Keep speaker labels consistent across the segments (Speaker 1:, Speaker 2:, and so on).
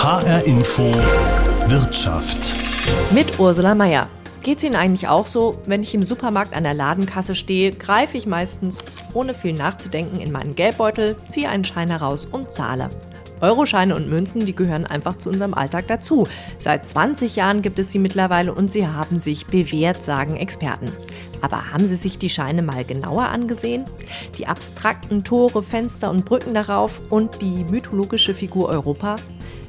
Speaker 1: HR Info Wirtschaft.
Speaker 2: Mit Ursula Meier. Geht es Ihnen eigentlich auch so? Wenn ich im Supermarkt an der Ladenkasse stehe, greife ich meistens, ohne viel nachzudenken, in meinen Geldbeutel, ziehe einen Schein heraus und zahle. Euroscheine und Münzen, die gehören einfach zu unserem Alltag dazu. Seit 20 Jahren gibt es sie mittlerweile und sie haben sich bewährt, sagen Experten. Aber haben Sie sich die Scheine mal genauer angesehen? Die abstrakten Tore, Fenster und Brücken darauf und die mythologische Figur Europa?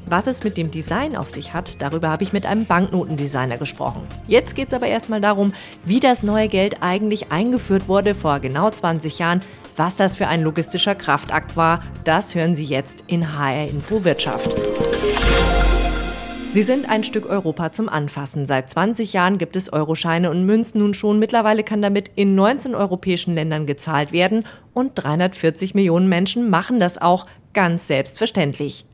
Speaker 2: Was es mit dem Design auf sich hat, darüber habe ich mit einem Banknotendesigner gesprochen. Jetzt geht es aber erstmal darum, wie das neue Geld eigentlich eingeführt wurde vor genau 20 Jahren. Was das für ein logistischer Kraftakt war, das hören Sie jetzt in HR Info Wirtschaft. Sie sind ein Stück Europa zum Anfassen. Seit 20 Jahren gibt es Euroscheine und Münzen nun schon. Mittlerweile kann damit in 19 europäischen Ländern gezahlt werden und 340 Millionen Menschen machen das auch ganz selbstverständlich.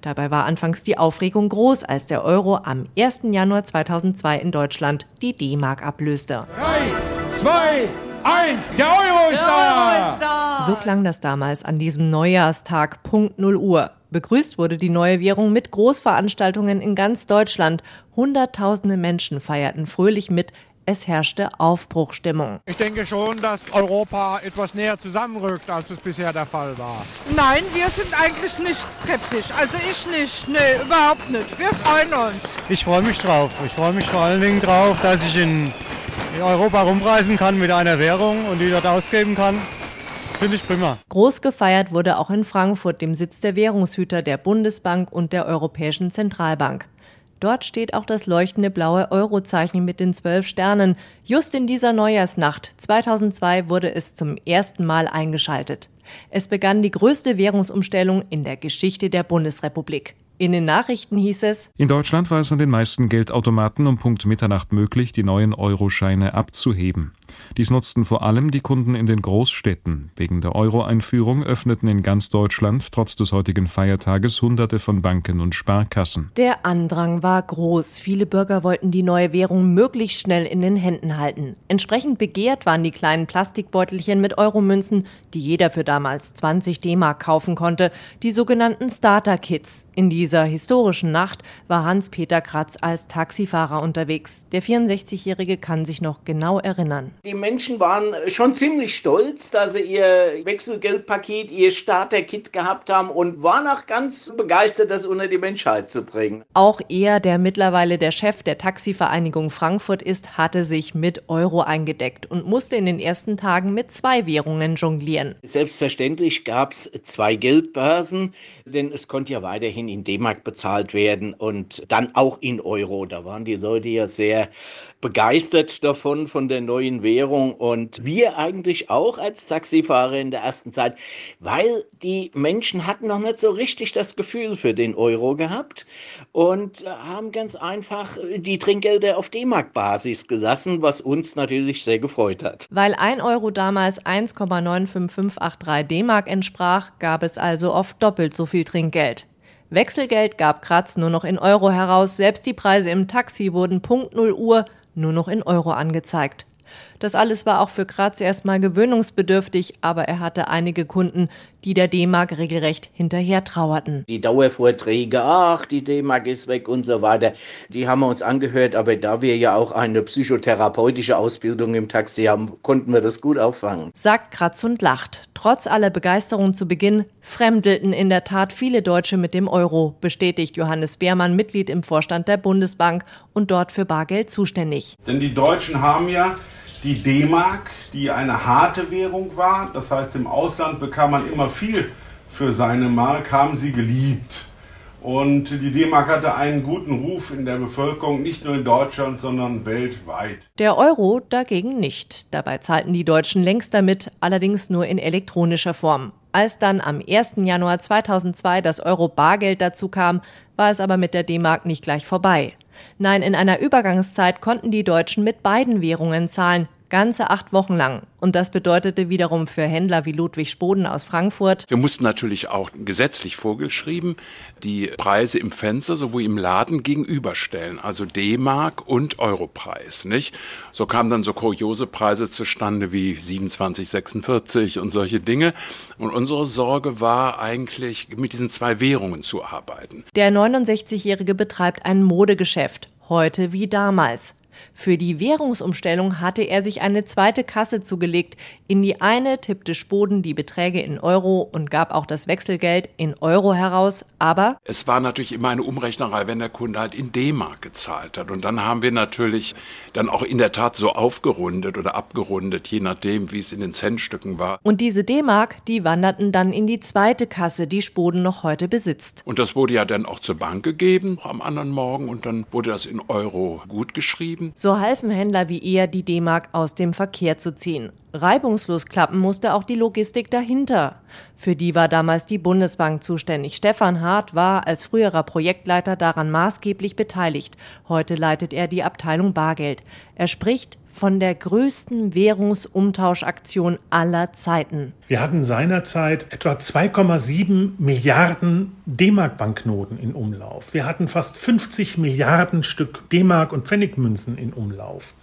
Speaker 2: Dabei war anfangs die Aufregung groß, als der Euro am 1. Januar 2002 in Deutschland die D-Mark ablöste.
Speaker 3: Drei, zwei, eins, der Euro ist da!
Speaker 2: So klang das damals an diesem Neujahrstag Punkt 0 Uhr. Begrüßt wurde die neue Währung mit Großveranstaltungen in ganz Deutschland. Hunderttausende Menschen feierten fröhlich mit, es herrschte Aufbruchstimmung.
Speaker 4: Ich denke schon, dass Europa etwas näher zusammenrückt, als es bisher der Fall war.
Speaker 5: Nein, wir sind eigentlich nicht skeptisch. Also ich nicht. Nee, überhaupt nicht. Wir freuen uns.
Speaker 6: Ich freue mich drauf. Ich freue mich vor allen Dingen drauf, dass ich in, in Europa rumreisen kann mit einer Währung und die dort ausgeben kann. Finde ich prima.
Speaker 2: Groß gefeiert wurde auch in Frankfurt, dem Sitz der Währungshüter der Bundesbank und der Europäischen Zentralbank. Dort steht auch das leuchtende blaue Eurozeichen mit den zwölf Sternen. Just in dieser Neujahrsnacht 2002 wurde es zum ersten Mal eingeschaltet. Es begann die größte Währungsumstellung in der Geschichte der Bundesrepublik. In den Nachrichten hieß es,
Speaker 7: in Deutschland war es an den meisten Geldautomaten um Punkt Mitternacht möglich, die neuen Euroscheine abzuheben. Dies nutzten vor allem die Kunden in den Großstädten. Wegen der Euro-Einführung öffneten in ganz Deutschland trotz des heutigen Feiertages Hunderte von Banken und Sparkassen.
Speaker 2: Der Andrang war groß. Viele Bürger wollten die neue Währung möglichst schnell in den Händen halten. Entsprechend begehrt waren die kleinen Plastikbeutelchen mit Euromünzen, die jeder für damals 20 D-Mark kaufen konnte, die sogenannten Starter-Kits. In dieser historischen Nacht war Hans-Peter Kratz als Taxifahrer unterwegs. Der 64-Jährige kann sich noch genau erinnern.
Speaker 8: Die Menschen waren schon ziemlich stolz, dass sie ihr Wechselgeldpaket, ihr Starter-Kit gehabt haben und waren auch ganz begeistert, das unter die Menschheit zu bringen.
Speaker 2: Auch er, der mittlerweile der Chef der Taxivereinigung Frankfurt ist, hatte sich mit Euro eingedeckt und musste in den ersten Tagen mit zwei Währungen jonglieren.
Speaker 8: Selbstverständlich gab es zwei Geldbörsen, denn es konnte ja weiterhin in D-Mark bezahlt werden und dann auch in Euro. Da waren die Leute ja sehr begeistert davon, von der neuen Währung und wir eigentlich auch als Taxifahrer in der ersten Zeit, weil die Menschen hatten noch nicht so richtig das Gefühl für den Euro gehabt und haben ganz einfach die Trinkgelder auf D-Mark-Basis gelassen, was uns natürlich sehr gefreut hat.
Speaker 2: Weil ein Euro damals 1,95583 D-Mark entsprach, gab es also oft doppelt so viel Trinkgeld. Wechselgeld gab Kratz nur noch in Euro heraus, selbst die Preise im Taxi wurden Punkt 0 Uhr nur noch in Euro angezeigt. Das alles war auch für Kratz erstmal gewöhnungsbedürftig, aber er hatte einige Kunden, die der D-Mark regelrecht hinterher trauerten.
Speaker 8: Die Dauervorträge, ach, die D-Mark ist weg und so weiter, die haben wir uns angehört, aber da wir ja auch eine psychotherapeutische Ausbildung im Taxi haben, konnten wir das gut auffangen.
Speaker 2: Sagt Kratz und lacht. Trotz aller Begeisterung zu Beginn fremdelten in der Tat viele Deutsche mit dem Euro, bestätigt Johannes Beermann, Mitglied im Vorstand der Bundesbank und dort für Bargeld zuständig.
Speaker 3: Denn die Deutschen haben ja die D-Mark, die eine harte Währung war. Das heißt, im Ausland bekam man immer viel für seine Mark, haben sie geliebt. Und die D-Mark hatte einen guten Ruf in der Bevölkerung, nicht nur in Deutschland, sondern weltweit.
Speaker 2: Der Euro dagegen nicht. Dabei zahlten die Deutschen längst damit, allerdings nur in elektronischer Form. Als dann am 1. Januar 2002 das Euro-Bargeld dazu kam, war es aber mit der D-Mark nicht gleich vorbei. Nein, in einer Übergangszeit konnten die Deutschen mit beiden Währungen zahlen, Ganze acht Wochen lang. Und das bedeutete wiederum für Händler wie Ludwig Spoden aus Frankfurt.
Speaker 9: Wir mussten natürlich auch gesetzlich vorgeschrieben die Preise im Fenster sowohl im Laden gegenüberstellen, also D-Mark und Europreis, nicht? So kamen dann so kuriose Preise zustande wie 27,46 und solche Dinge. Und unsere Sorge war eigentlich, mit diesen zwei Währungen zu arbeiten.
Speaker 2: Der 69-Jährige betreibt ein Modegeschäft, heute wie damals. Für die Währungsumstellung hatte er sich eine zweite Kasse zugelegt. In die eine tippte Spoden die Beträge in Euro und gab auch das Wechselgeld in Euro heraus, aber
Speaker 9: es war natürlich immer eine Umrechnerei, wenn der Kunde halt in D-Mark gezahlt hat. Und dann haben wir natürlich dann auch in der Tat so aufgerundet oder abgerundet, je nachdem, wie es in den Centstücken war.
Speaker 2: Und diese D-Mark, die wanderten dann in die zweite Kasse, die Spoden noch heute besitzt.
Speaker 9: Und das wurde ja dann auch zur Bank gegeben am anderen Morgen und dann wurde das in Euro gut geschrieben.
Speaker 2: So halfen Händler wie er, die D-Mark aus dem Verkehr zu ziehen. Reibungslos klappen musste auch die Logistik dahinter. Für die war damals die Bundesbank zuständig. Stefan Hart war als früherer Projektleiter daran maßgeblich beteiligt. Heute leitet er die Abteilung Bargeld. Er spricht von der größten Währungsumtauschaktion aller Zeiten.
Speaker 10: Wir hatten seinerzeit etwa 2,7 Milliarden D-Mark-Banknoten in Umlauf. Wir hatten fast 50 Milliarden Stück D-Mark und Pfennigmünzen in Umlauf.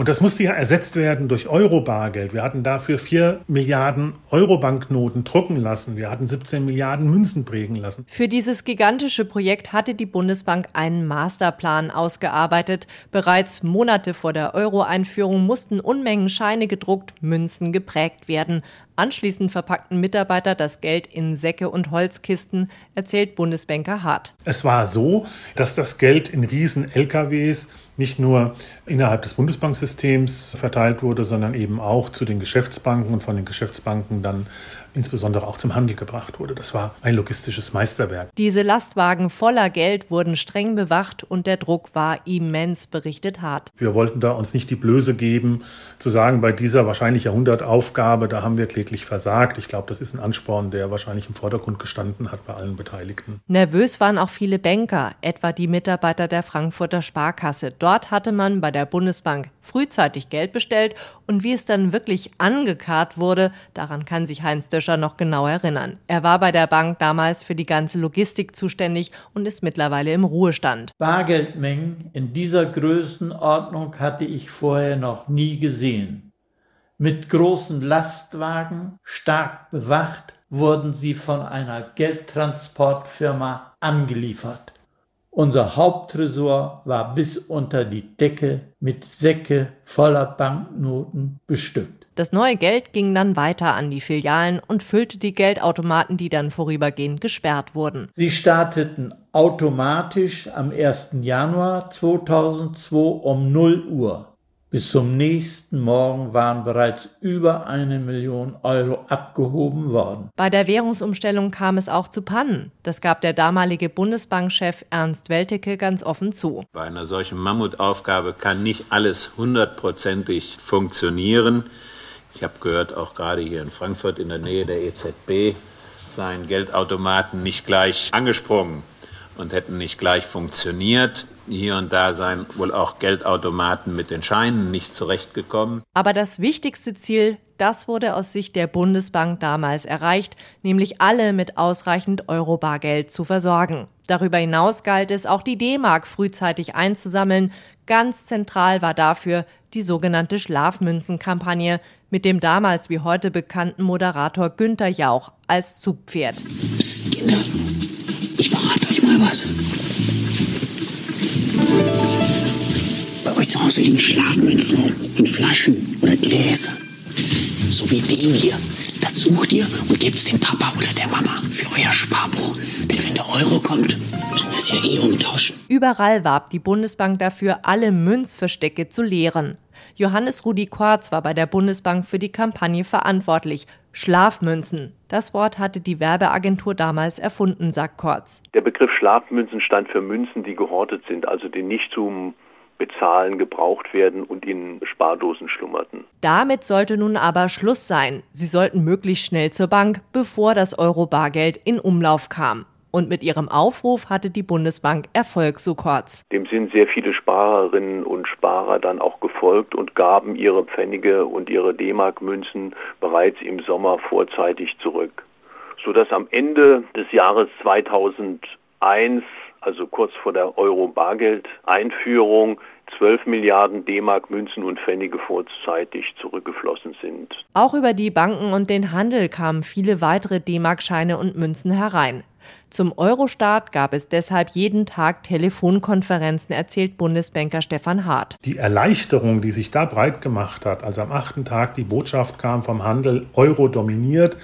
Speaker 10: Und das musste ja ersetzt werden durch Euro-Bargeld. Wir hatten dafür 4 Milliarden Euro-Banknoten drucken lassen. Wir hatten 17 Milliarden Münzen prägen lassen.
Speaker 2: Für dieses gigantische Projekt hatte die Bundesbank einen Masterplan ausgearbeitet. Bereits Monate vor der Euro-Einführung mussten Unmengen Scheine gedruckt, Münzen geprägt werden. Anschließend verpackten Mitarbeiter das Geld in Säcke und Holzkisten, erzählt Bundesbanker Hart.
Speaker 10: Es war so, dass das Geld in riesen LKWs nicht nur innerhalb des Bundesbanksystems verteilt wurde, sondern eben auch zu den Geschäftsbanken und von den Geschäftsbanken dann insbesondere auch zum Handel gebracht wurde. Das war ein logistisches Meisterwerk.
Speaker 2: Diese Lastwagen voller Geld wurden streng bewacht und der Druck war immens, berichtet Hart.
Speaker 10: Wir wollten da uns nicht die Blöße geben, zu sagen, bei dieser wahrscheinlich Jahrhundertaufgabe, da haben wir kläglich versagt. Ich glaube, das ist ein Ansporn, der wahrscheinlich im Vordergrund gestanden hat bei allen Beteiligten.
Speaker 2: Nervös waren auch viele Banker, etwa die Mitarbeiter der Frankfurter Sparkasse. Dort hatte man bei der Bundesbank frühzeitig Geld bestellt und wie es dann wirklich angekarrt wurde, daran kann sich Heinz Döscher noch genau erinnern. Er war bei der Bank damals für die ganze Logistik zuständig und ist mittlerweile im Ruhestand.
Speaker 11: Bargeldmengen in dieser Größenordnung hatte ich vorher noch nie gesehen. Mit großen Lastwagen, stark bewacht, wurden sie von einer Geldtransportfirma angeliefert. Unser Haupttresor war bis unter die Decke mit Säcke voller Banknoten bestückt.
Speaker 2: Das neue Geld ging dann weiter an die Filialen und füllte die Geldautomaten, die dann vorübergehend gesperrt wurden.
Speaker 11: Sie starteten automatisch am 1. Januar 2002 um 0 Uhr. Bis zum nächsten Morgen waren bereits über eine Million Euro abgehoben worden.
Speaker 2: Bei der Währungsumstellung kam es auch zu Pannen. Das gab der damalige Bundesbankchef Ernst Weltecke ganz offen zu.
Speaker 12: Bei einer solchen Mammutaufgabe kann nicht alles hundertprozentig funktionieren. Ich habe gehört, auch gerade hier in Frankfurt in der Nähe der EZB seien Geldautomaten nicht gleich angesprungen und hätten nicht gleich funktioniert. Hier und da seien wohl auch Geldautomaten mit den Scheinen nicht zurechtgekommen.
Speaker 2: Aber das wichtigste Ziel, das wurde aus Sicht der Bundesbank damals erreicht, nämlich alle mit ausreichend Euro-Bargeld zu versorgen. Darüber hinaus galt es, auch die D-Mark frühzeitig einzusammeln. Ganz zentral war dafür die sogenannte Schlafmünzenkampagne mit dem damals wie heute bekannten Moderator Günter Jauch als Zugpferd.
Speaker 13: Psst, Kinder, ich verrate euch mal was. Bei euch zu Hause liegen Schlafmünzen in Flaschen oder Gläser. So wie dem hier. Das sucht ihr und gebt es dem Papa oder der Mama für euer Sparbuch. Wenn der Euro kommt, müssen sie es ja eh umtauschen.
Speaker 2: Überall warb die Bundesbank dafür, alle Münzverstecke zu leeren. Johannes Rudi Quarz war bei der Bundesbank für die Kampagne verantwortlich. Schlafmünzen. Das Wort hatte die Werbeagentur damals erfunden, sagt Quarz.
Speaker 14: Der Begriff Schlafmünzen stand für Münzen, die gehortet sind, also die nicht zum Bezahlen gebraucht werden und in Spardosen schlummerten.
Speaker 2: Damit sollte nun aber Schluss sein. Sie sollten möglichst schnell zur Bank, bevor das Euro-Bargeld in Umlauf kam. Und mit ihrem Aufruf hatte die Bundesbank Erfolg, so Kortz.
Speaker 14: Dem sind sehr viele Sparerinnen und Sparer dann auch gefolgt und gaben ihre Pfennige und ihre D-Mark-Münzen bereits im Sommer vorzeitig zurück. Sodass am Ende des Jahres 2001, also kurz vor der Euro-Bargeld-Einführung, 12 Milliarden D-Mark Münzen und Pfennige vorzeitig zurückgeflossen sind.
Speaker 2: Auch über die Banken und den Handel kamen viele weitere D-Mark-Scheine und Münzen herein. Zum Eurostart gab es deshalb jeden Tag Telefonkonferenzen, erzählt Bundesbanker Stefan Hart.
Speaker 10: Die Erleichterung, die sich da breit gemacht hat, als am achten Tag die Botschaft kam vom Handel, Euro dominiert,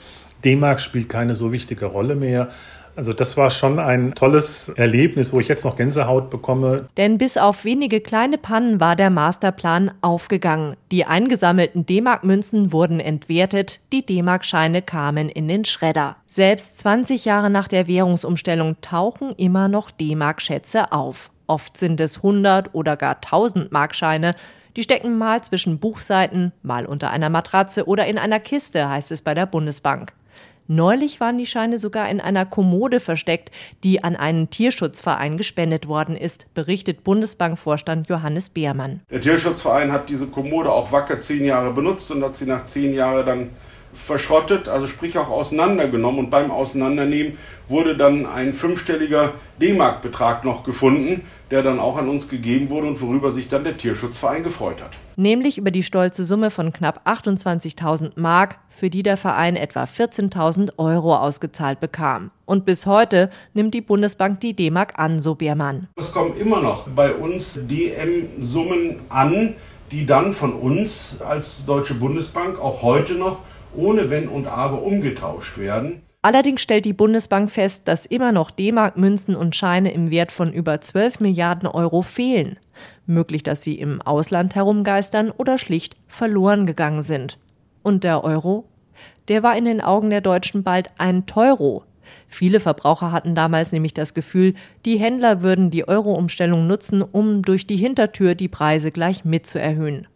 Speaker 10: D-Mark spielt keine so wichtige Rolle mehr, also das war schon ein tolles Erlebnis, wo ich jetzt noch Gänsehaut bekomme.
Speaker 2: Denn bis auf wenige kleine Pannen war der Masterplan aufgegangen. Die eingesammelten D-Mark-Münzen wurden entwertet, die D-Mark-Scheine kamen in den Schredder. Selbst 20 Jahre nach der Währungsumstellung tauchen immer noch D-Mark-Schätze auf. Oft sind es 100 oder gar 1000 Markscheine. Die stecken mal zwischen Buchseiten, mal unter einer Matratze oder in einer Kiste, heißt es bei der Bundesbank. Neulich waren die Scheine sogar in einer Kommode versteckt, die an einen Tierschutzverein gespendet worden ist, berichtet Bundesbankvorstand Johannes Beermann.
Speaker 3: Der Tierschutzverein hat diese Kommode auch wacker zehn Jahre benutzt und hat sie nach zehn Jahren dann verschrottet, also sprich auch auseinandergenommen. Und beim Auseinandernehmen wurde dann ein fünfstelliger D-Mark-Betrag noch gefunden, der dann auch an uns gegeben wurde und worüber sich dann der Tierschutzverein gefreut hat.
Speaker 2: Nämlich über die stolze Summe von knapp 28.000 Mark, für die der Verein etwa 14.000 Euro ausgezahlt bekam. Und bis heute nimmt die Bundesbank die D-Mark an, so Biermann.
Speaker 3: Es kommen immer noch bei uns DM-Summen an, die dann von uns als Deutsche Bundesbank auch heute noch ohne Wenn und Aber umgetauscht werden.
Speaker 2: Allerdings stellt die Bundesbank fest, dass immer noch D-Mark-Münzen und Scheine im Wert von über 12 Milliarden Euro fehlen. Möglich, dass sie im Ausland herumgeistern oder schlicht verloren gegangen sind. Und der Euro? Der war in den Augen der Deutschen bald ein Teuro. Viele Verbraucher hatten damals nämlich das Gefühl, die Händler würden die Euro-Umstellung nutzen, um durch die Hintertür die Preise gleich mit zu erhöhen.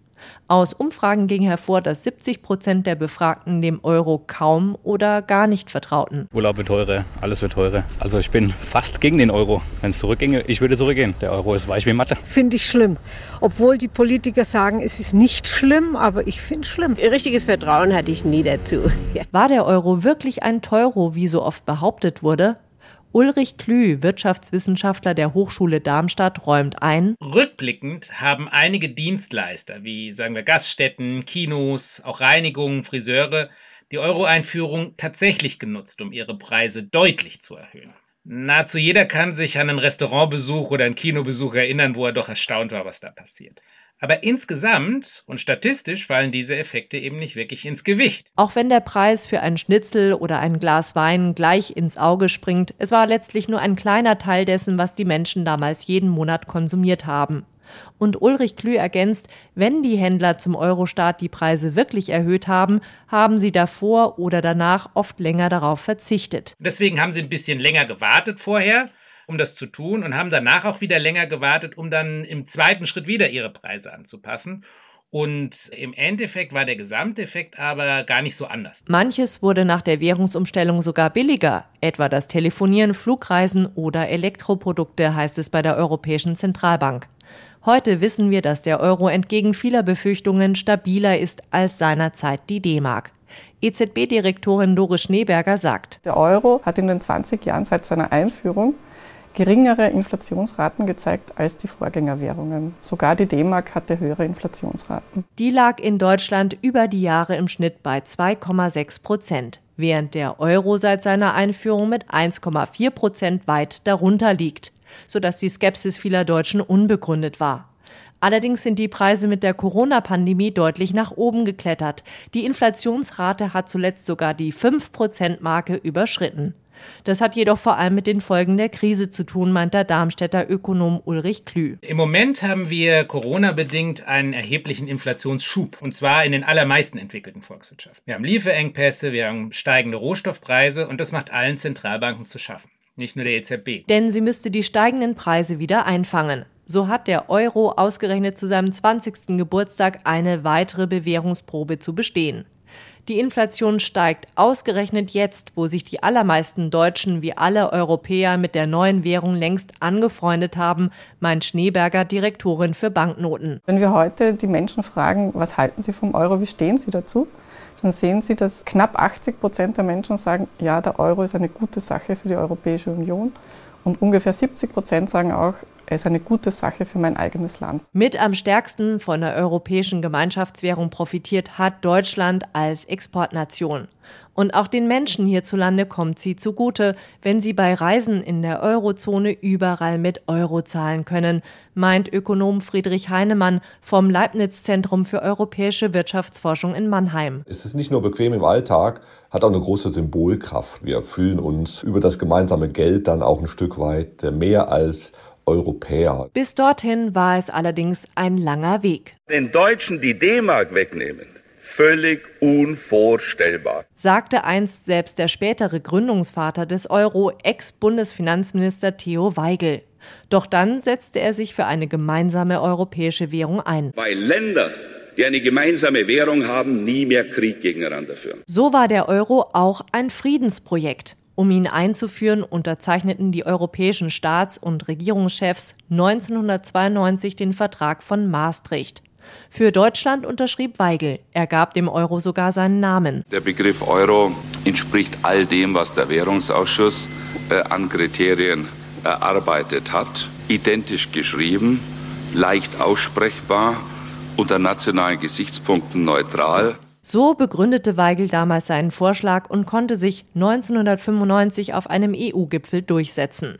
Speaker 2: Aus Umfragen ging hervor, dass 70 Prozent der Befragten dem Euro kaum oder gar nicht vertrauten.
Speaker 15: Urlaub wird teurer, alles wird teurer. Also ich bin fast gegen den Euro. Wenn es zurückginge, ich würde zurückgehen. Der Euro ist weich wie Mathe.
Speaker 16: Finde ich schlimm. Obwohl die Politiker sagen, es ist nicht schlimm, aber ich finde es schlimm.
Speaker 17: Richtiges Vertrauen hatte ich nie dazu.
Speaker 2: War der Euro wirklich ein Teuro, wie so oft behauptet wurde? Ulrich Klü, Wirtschaftswissenschaftler der Hochschule Darmstadt, räumt ein.
Speaker 18: Rückblickend haben einige Dienstleister wie sagen wir Gaststätten, Kinos, auch Reinigungen, Friseure die Euro-Einführung tatsächlich genutzt, um ihre Preise deutlich zu erhöhen. Nahezu jeder kann sich an einen Restaurantbesuch oder einen Kinobesuch erinnern, wo er doch erstaunt war, was da passiert. Aber insgesamt und statistisch fallen diese Effekte eben nicht wirklich ins Gewicht.
Speaker 2: Auch wenn der Preis für ein Schnitzel oder ein Glas Wein gleich ins Auge springt, es war letztlich nur ein kleiner Teil dessen, was die Menschen damals jeden Monat konsumiert haben. Und Ulrich Klü ergänzt, wenn die Händler zum Eurostart die Preise wirklich erhöht haben, haben sie davor oder danach oft länger darauf verzichtet.
Speaker 18: Deswegen haben sie ein bisschen länger gewartet vorher um das zu tun und haben danach auch wieder länger gewartet, um dann im zweiten Schritt wieder ihre Preise anzupassen. Und im Endeffekt war der Gesamteffekt aber gar nicht so anders.
Speaker 2: Manches wurde nach der Währungsumstellung sogar billiger, etwa das Telefonieren, Flugreisen oder Elektroprodukte, heißt es bei der Europäischen Zentralbank. Heute wissen wir, dass der Euro entgegen vieler Befürchtungen stabiler ist als seinerzeit die D-Mark. EZB-Direktorin Doris Schneeberger sagt,
Speaker 19: Der Euro hat in den 20 Jahren seit seiner Einführung geringere Inflationsraten gezeigt als die Vorgängerwährungen. Sogar die D-Mark hatte höhere Inflationsraten.
Speaker 2: Die lag in Deutschland über die Jahre im Schnitt bei 2,6 Prozent, während der Euro seit seiner Einführung mit 1,4 Prozent weit darunter liegt, sodass die Skepsis vieler Deutschen unbegründet war. Allerdings sind die Preise mit der Corona-Pandemie deutlich nach oben geklettert. Die Inflationsrate hat zuletzt sogar die 5-Prozent-Marke überschritten. Das hat jedoch vor allem mit den Folgen der Krise zu tun, meint der Darmstädter Ökonom Ulrich Klü.
Speaker 18: Im Moment haben wir Corona-bedingt einen erheblichen Inflationsschub, und zwar in den allermeisten entwickelten Volkswirtschaften. Wir haben Lieferengpässe, wir haben steigende Rohstoffpreise und das macht allen Zentralbanken zu schaffen, nicht nur der EZB.
Speaker 2: Denn sie müsste die steigenden Preise wieder einfangen. So hat der Euro ausgerechnet zu seinem 20. Geburtstag eine weitere Bewährungsprobe zu bestehen. Die Inflation steigt ausgerechnet jetzt, wo sich die allermeisten Deutschen wie alle Europäer mit der neuen Währung längst angefreundet haben, meint Schneeberger, Direktorin für Banknoten.
Speaker 19: Wenn wir heute die Menschen fragen, was halten sie vom Euro, wie stehen sie dazu, dann sehen Sie, dass knapp 80 Prozent der Menschen sagen, ja, der Euro ist eine gute Sache für die Europäische Union. Und ungefähr 70 Prozent sagen auch, ist eine gute Sache für mein eigenes Land.
Speaker 2: Mit am stärksten von der europäischen Gemeinschaftswährung profitiert hat Deutschland als Exportnation. Und auch den Menschen hierzulande kommt sie zugute, wenn sie bei Reisen in der Eurozone überall mit Euro zahlen können, meint Ökonom Friedrich Heinemann vom Leibniz Zentrum für europäische Wirtschaftsforschung in Mannheim.
Speaker 20: Es ist nicht nur bequem im Alltag, hat auch eine große Symbolkraft. Wir fühlen uns über das gemeinsame Geld dann auch ein Stück weit mehr als Europäer.
Speaker 2: Bis dorthin war es allerdings ein langer Weg.
Speaker 21: Den Deutschen die D-Mark wegnehmen, völlig unvorstellbar.
Speaker 2: Sagte einst selbst der spätere Gründungsvater des Euro, Ex-Bundesfinanzminister Theo Weigel. Doch dann setzte er sich für eine gemeinsame europäische Währung ein.
Speaker 21: Weil Länder, die eine gemeinsame Währung haben, nie mehr Krieg gegeneinander führen.
Speaker 2: So war der Euro auch ein Friedensprojekt. Um ihn einzuführen, unterzeichneten die europäischen Staats- und Regierungschefs 1992 den Vertrag von Maastricht. Für Deutschland unterschrieb Weigel. Er gab dem Euro sogar seinen Namen.
Speaker 21: Der Begriff Euro entspricht all dem, was der Währungsausschuss äh, an Kriterien erarbeitet hat. Identisch geschrieben, leicht aussprechbar, unter nationalen Gesichtspunkten neutral.
Speaker 2: So begründete Weigel damals seinen Vorschlag und konnte sich 1995 auf einem EU-Gipfel durchsetzen.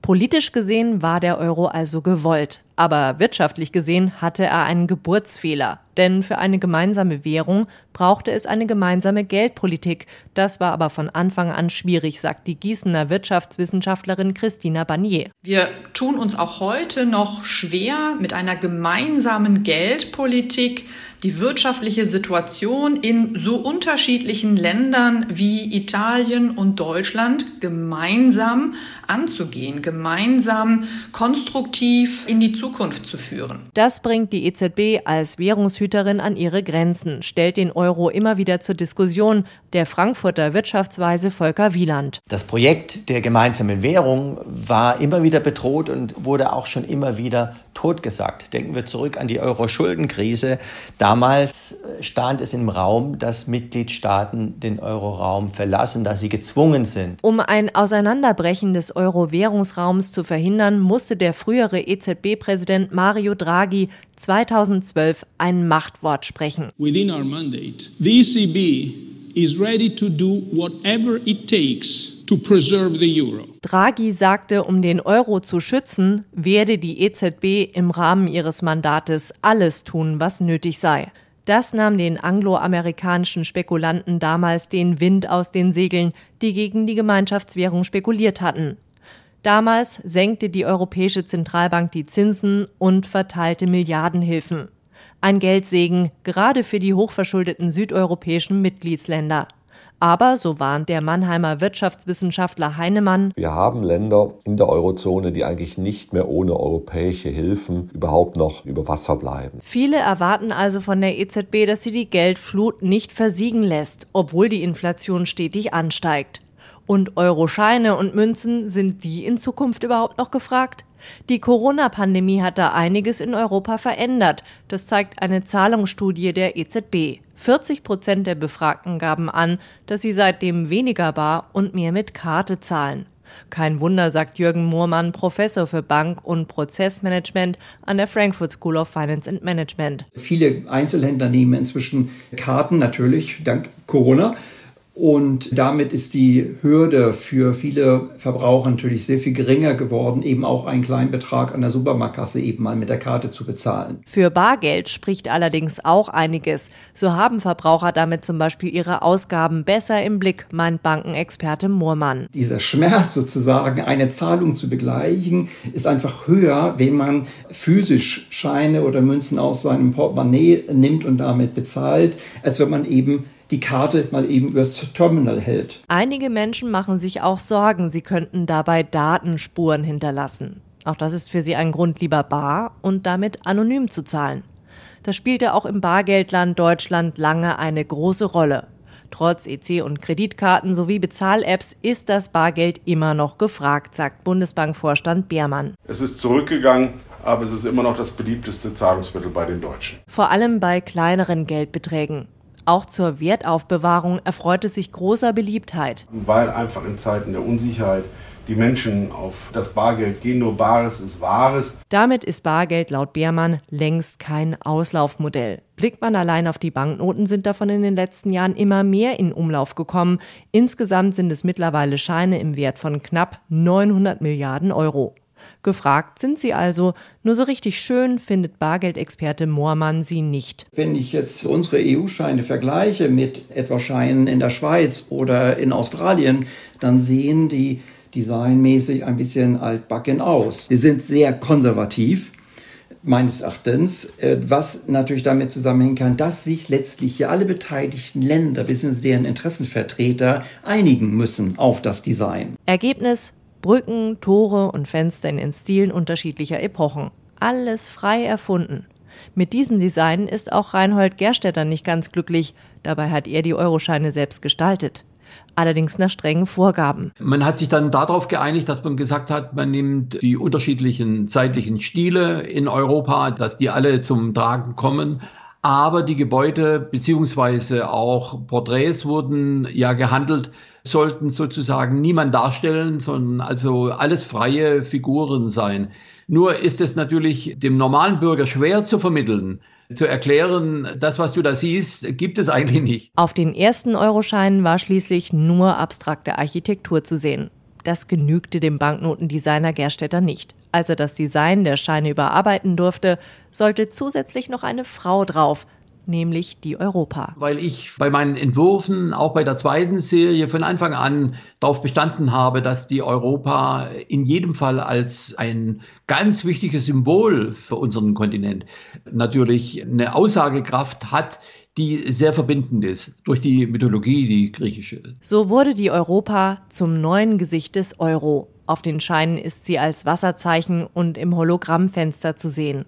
Speaker 2: Politisch gesehen war der Euro also gewollt, aber wirtschaftlich gesehen hatte er einen Geburtsfehler. Denn für eine gemeinsame Währung brauchte es eine gemeinsame Geldpolitik. Das war aber von Anfang an schwierig, sagt die Gießener Wirtschaftswissenschaftlerin Christina Barnier.
Speaker 22: Wir tun uns auch heute noch schwer mit einer gemeinsamen Geldpolitik, die wirtschaftliche Situation in so unterschiedlichen Ländern wie Italien und Deutschland gemeinsam anzugehen, gemeinsam konstruktiv in die Zukunft zu führen.
Speaker 2: Das bringt die EZB als Währungshüterin an ihre Grenzen, stellt den Euro immer wieder zur Diskussion, der Frankfurter Wirtschaftsweise Volker Wieland.
Speaker 23: Das Projekt der gemeinsamen Währung war immer wieder bedroht und wurde auch schon immer wieder totgesagt. Denken wir zurück an die Euro-Schuldenkrise. Damals stand es im Raum, dass Mitgliedstaaten den Euroraum verlassen, dass sie gezwungen sind.
Speaker 2: Um ein Auseinanderbrechen des Euro-Währungsraums zu verhindern, musste der frühere EZB-Präsident Mario Draghi 2012 ein Machtwort sprechen.
Speaker 24: Within our mandate, the ECB is ready to do whatever it takes to preserve the euro.
Speaker 2: Draghi sagte, um den Euro zu schützen, werde die EZB im Rahmen ihres Mandates alles tun, was nötig sei. Das nahm den angloamerikanischen Spekulanten damals den Wind aus den Segeln, die gegen die Gemeinschaftswährung spekuliert hatten. Damals senkte die Europäische Zentralbank die Zinsen und verteilte Milliardenhilfen. Ein Geldsegen, gerade für die hochverschuldeten südeuropäischen Mitgliedsländer. Aber, so warnt der Mannheimer Wirtschaftswissenschaftler Heinemann,
Speaker 20: wir haben Länder in der Eurozone, die eigentlich nicht mehr ohne europäische Hilfen überhaupt noch über Wasser bleiben.
Speaker 2: Viele erwarten also von der EZB, dass sie die Geldflut nicht versiegen lässt, obwohl die Inflation stetig ansteigt. Und Euroscheine und Münzen, sind die in Zukunft überhaupt noch gefragt? Die Corona-Pandemie hat da einiges in Europa verändert. Das zeigt eine Zahlungsstudie der EZB. 40 Prozent der Befragten gaben an, dass sie seitdem weniger bar und mehr mit Karte zahlen. Kein Wunder, sagt Jürgen Moormann, Professor für Bank- und Prozessmanagement an der Frankfurt School of Finance and Management.
Speaker 25: Viele Einzelhändler nehmen inzwischen Karten, natürlich dank Corona. Und damit ist die Hürde für viele Verbraucher natürlich sehr viel geringer geworden, eben auch einen kleinen Betrag an der Supermarktkasse eben mal mit der Karte zu bezahlen.
Speaker 2: Für Bargeld spricht allerdings auch einiges. So haben Verbraucher damit zum Beispiel ihre Ausgaben besser im Blick, meint Bankenexperte Moormann.
Speaker 25: Dieser Schmerz sozusagen, eine Zahlung zu begleichen, ist einfach höher, wenn man physisch Scheine oder Münzen aus seinem Portemonnaie nimmt und damit bezahlt, als wenn man eben die Karte mal eben übers Terminal hält.
Speaker 2: Einige Menschen machen sich auch Sorgen, sie könnten dabei Datenspuren hinterlassen. Auch das ist für sie ein Grund, lieber bar und damit anonym zu zahlen. Das spielte auch im Bargeldland Deutschland lange eine große Rolle. Trotz EC- und Kreditkarten sowie Bezahl-Apps ist das Bargeld immer noch gefragt, sagt Bundesbankvorstand Beermann.
Speaker 3: Es ist zurückgegangen, aber es ist immer noch das beliebteste Zahlungsmittel bei den Deutschen.
Speaker 2: Vor allem bei kleineren Geldbeträgen. Auch zur Wertaufbewahrung erfreut es sich großer Beliebtheit.
Speaker 3: Weil einfach in Zeiten der Unsicherheit die Menschen auf das Bargeld gehen. Nur Bares ist Wahres.
Speaker 2: Damit ist Bargeld laut Beermann längst kein Auslaufmodell. Blickt man allein auf die Banknoten, sind davon in den letzten Jahren immer mehr in Umlauf gekommen. Insgesamt sind es mittlerweile Scheine im Wert von knapp 900 Milliarden Euro. Gefragt sind sie also, nur so richtig schön findet Bargeldexperte Moormann sie nicht.
Speaker 25: Wenn ich jetzt unsere EU-Scheine vergleiche mit etwa Scheinen in der Schweiz oder in Australien, dann sehen die designmäßig ein bisschen altbacken aus. Sie sind sehr konservativ meines Erachtens, äh, was natürlich damit zusammenhängen kann, dass sich letztlich hier alle beteiligten Länder bzw. deren Interessenvertreter einigen müssen auf das Design.
Speaker 2: Ergebnis Brücken, Tore und Fenster in den Stilen unterschiedlicher Epochen. Alles frei erfunden. Mit diesem Design ist auch Reinhold Gerstetter nicht ganz glücklich. Dabei hat er die Euroscheine selbst gestaltet allerdings nach strengen Vorgaben.
Speaker 26: Man hat sich dann darauf geeinigt, dass man gesagt hat, man nimmt die unterschiedlichen zeitlichen Stile in Europa, dass die alle zum Tragen kommen. Aber die Gebäude beziehungsweise auch Porträts wurden ja gehandelt, sollten sozusagen niemand darstellen, sondern also alles freie Figuren sein. Nur ist es natürlich dem normalen Bürger schwer zu vermitteln, zu erklären, das, was du da siehst, gibt es eigentlich nicht.
Speaker 2: Auf den ersten Euroscheinen war schließlich nur abstrakte Architektur zu sehen. Das genügte dem Banknotendesigner Gerstetter nicht. Als er das Design der Scheine überarbeiten durfte, sollte zusätzlich noch eine Frau drauf, nämlich die Europa.
Speaker 26: Weil ich bei meinen Entwürfen, auch bei der zweiten Serie, von Anfang an darauf bestanden habe, dass die Europa in jedem Fall als ein ganz wichtiges Symbol für unseren Kontinent natürlich eine Aussagekraft hat, die sehr verbindend ist durch die Mythologie, die griechische.
Speaker 2: So wurde die Europa zum neuen Gesicht des Euro. Auf den Scheinen ist sie als Wasserzeichen und im Hologrammfenster zu sehen.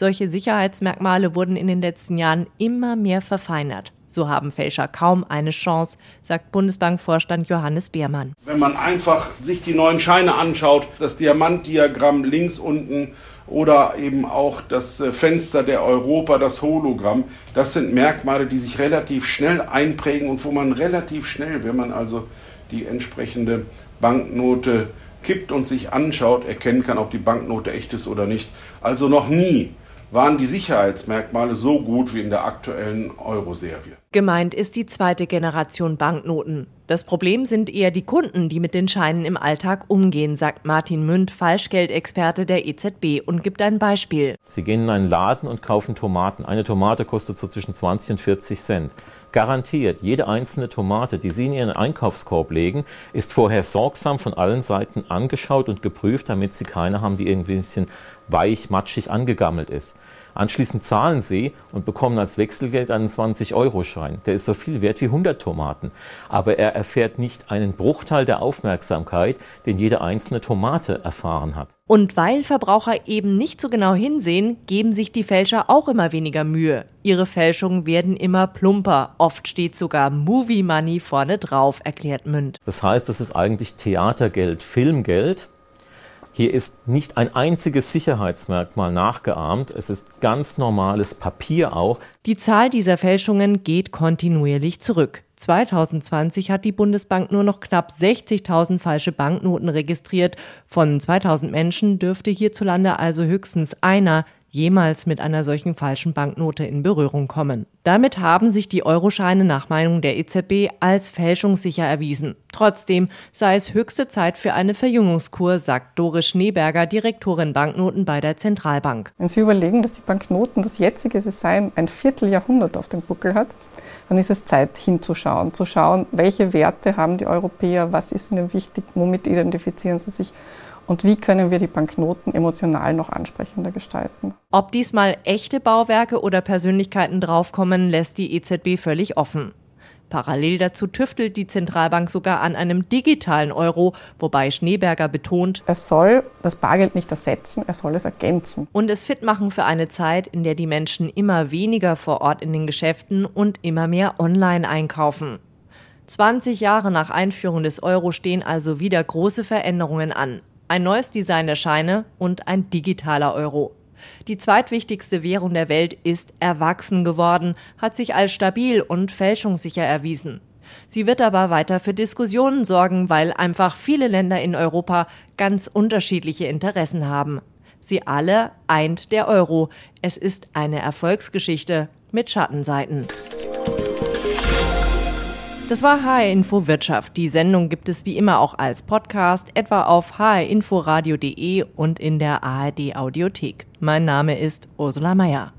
Speaker 2: Solche Sicherheitsmerkmale wurden in den letzten Jahren immer mehr verfeinert. So haben Fälscher kaum eine Chance, sagt Bundesbankvorstand Johannes Beermann.
Speaker 3: Wenn man einfach sich die neuen Scheine anschaut, das Diamantdiagramm links unten oder eben auch das äh, Fenster der Europa, das Hologramm, das sind Merkmale, die sich relativ schnell einprägen und wo man relativ schnell, wenn man also die entsprechende Banknote kippt und sich anschaut, erkennen kann, ob die Banknote echt ist oder nicht. Also noch nie waren die Sicherheitsmerkmale so gut wie in der aktuellen Euro-Serie.
Speaker 2: Gemeint ist die zweite Generation Banknoten. Das Problem sind eher die Kunden, die mit den Scheinen im Alltag umgehen, sagt Martin Münd, Falschgeldexperte der EZB und gibt ein Beispiel.
Speaker 27: Sie gehen in einen Laden und kaufen Tomaten. Eine Tomate kostet so zwischen 20 und 40 Cent. Garantiert, jede einzelne Tomate, die Sie in Ihren Einkaufskorb legen, ist vorher sorgsam von allen Seiten angeschaut und geprüft, damit Sie keine haben, die irgendwie ein bisschen weich, matschig angegammelt ist. Anschließend zahlen Sie und bekommen als Wechselgeld einen 20-Euro-Schein. Der ist so viel wert wie 100 Tomaten. Aber er erfährt nicht einen Bruchteil der Aufmerksamkeit, den jede einzelne Tomate erfahren hat.
Speaker 2: Und weil Verbraucher eben nicht so genau hinsehen, geben sich die Fälscher auch immer weniger Mühe. Ihre Fälschungen werden immer plumper. Oft steht sogar Movie Money vorne drauf, erklärt Münd.
Speaker 27: Das heißt, das ist eigentlich Theatergeld, Filmgeld hier ist nicht ein einziges Sicherheitsmerkmal nachgeahmt. Es ist ganz normales Papier auch.
Speaker 2: Die Zahl dieser Fälschungen geht kontinuierlich zurück. 2020 hat die Bundesbank nur noch knapp 60.000 falsche Banknoten registriert. Von 2000 Menschen dürfte hierzulande also höchstens einer jemals mit einer solchen falschen Banknote in Berührung kommen. Damit haben sich die Euroscheine nach Meinung der EZB als fälschungssicher erwiesen. Trotzdem sei es höchste Zeit für eine Verjüngungskur, sagt Doris Schneeberger, Direktorin Banknoten bei der Zentralbank.
Speaker 19: Wenn Sie überlegen, dass die Banknoten das jetzige Design ein Vierteljahrhundert auf dem Buckel hat, dann ist es Zeit hinzuschauen, zu schauen, welche Werte haben die Europäer, was ist ihnen wichtig, womit identifizieren sie sich und wie können wir die Banknoten emotional noch ansprechender gestalten.
Speaker 2: Ob diesmal echte Bauwerke oder Persönlichkeiten draufkommen, lässt die EZB völlig offen. Parallel dazu tüftelt die Zentralbank sogar an einem digitalen Euro, wobei Schneeberger betont,
Speaker 19: es soll das Bargeld nicht ersetzen, er soll es ergänzen.
Speaker 2: Und es fit machen für eine Zeit, in der die Menschen immer weniger vor Ort in den Geschäften und immer mehr online einkaufen. 20 Jahre nach Einführung des Euro stehen also wieder große Veränderungen an. Ein neues Design der Scheine und ein digitaler Euro. Die zweitwichtigste Währung der Welt ist erwachsen geworden, hat sich als stabil und fälschungssicher erwiesen. Sie wird aber weiter für Diskussionen sorgen, weil einfach viele Länder in Europa ganz unterschiedliche Interessen haben. Sie alle eint der Euro. Es ist eine Erfolgsgeschichte mit Schattenseiten. Das war HR Info Wirtschaft. Die Sendung gibt es wie immer auch als Podcast, etwa auf hrinforadio.de und in der ARD Audiothek. Mein Name ist Ursula Meier.